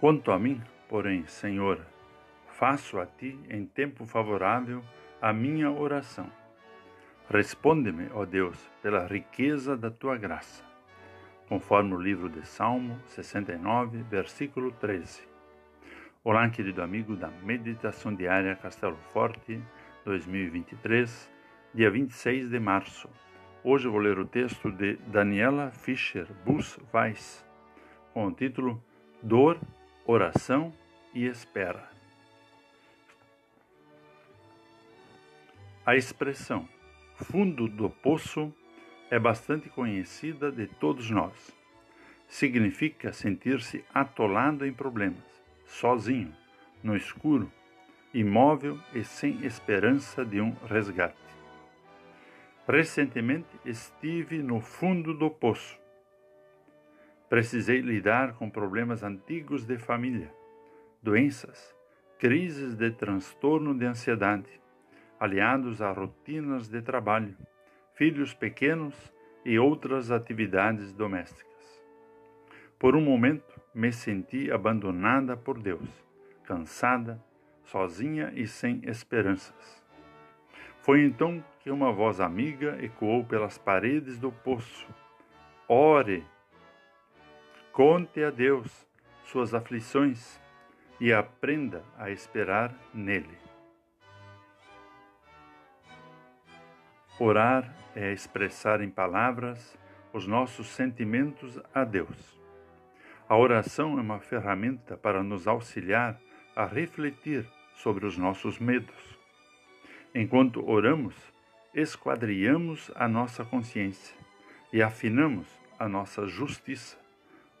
Quanto a mim, porém, Senhor, faço a ti em tempo favorável a minha oração. Responde-me, ó Deus, pela riqueza da tua graça, conforme o livro de Salmo 69, versículo 13. Olá, querido amigo da Meditação Diária Castelo Forte 2023, dia 26 de março. Hoje vou ler o texto de Daniela Fischer Bus Weiss, com o título Dor oração e espera. A expressão fundo do poço é bastante conhecida de todos nós. Significa sentir-se atolado em problemas, sozinho, no escuro, imóvel e sem esperança de um resgate. Recentemente estive no fundo do poço Precisei lidar com problemas antigos de família, doenças, crises de transtorno de ansiedade, aliados a rotinas de trabalho, filhos pequenos e outras atividades domésticas. Por um momento me senti abandonada por Deus, cansada, sozinha e sem esperanças. Foi então que uma voz amiga ecoou pelas paredes do poço: Ore! Conte a Deus suas aflições e aprenda a esperar nele. Orar é expressar em palavras os nossos sentimentos a Deus. A oração é uma ferramenta para nos auxiliar a refletir sobre os nossos medos. Enquanto oramos, esquadriamos a nossa consciência e afinamos a nossa justiça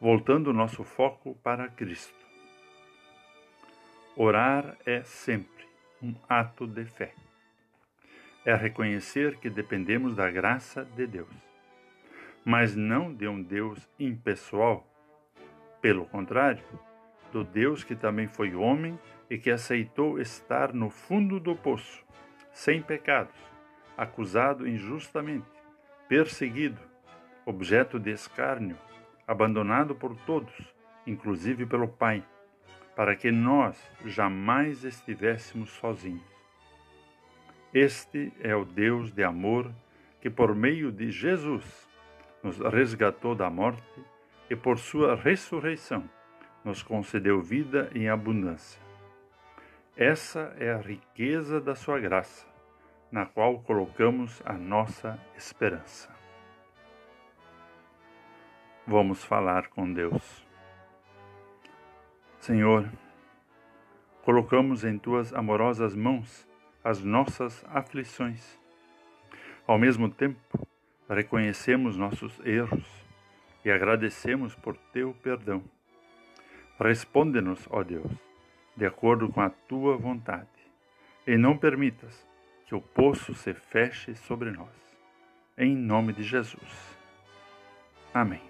voltando o nosso foco para Cristo. Orar é sempre um ato de fé. É reconhecer que dependemos da graça de Deus, mas não de um Deus impessoal. Pelo contrário, do Deus que também foi homem e que aceitou estar no fundo do poço, sem pecados, acusado injustamente, perseguido, objeto de escárnio, abandonado por todos, inclusive pelo Pai, para que nós jamais estivéssemos sozinhos. Este é o Deus de amor que, por meio de Jesus, nos resgatou da morte e, por sua ressurreição, nos concedeu vida em abundância. Essa é a riqueza da sua graça, na qual colocamos a nossa esperança. Vamos falar com Deus. Senhor, colocamos em tuas amorosas mãos as nossas aflições. Ao mesmo tempo, reconhecemos nossos erros e agradecemos por teu perdão. Responde-nos, ó Deus, de acordo com a tua vontade, e não permitas que o poço se feche sobre nós. Em nome de Jesus. Amém.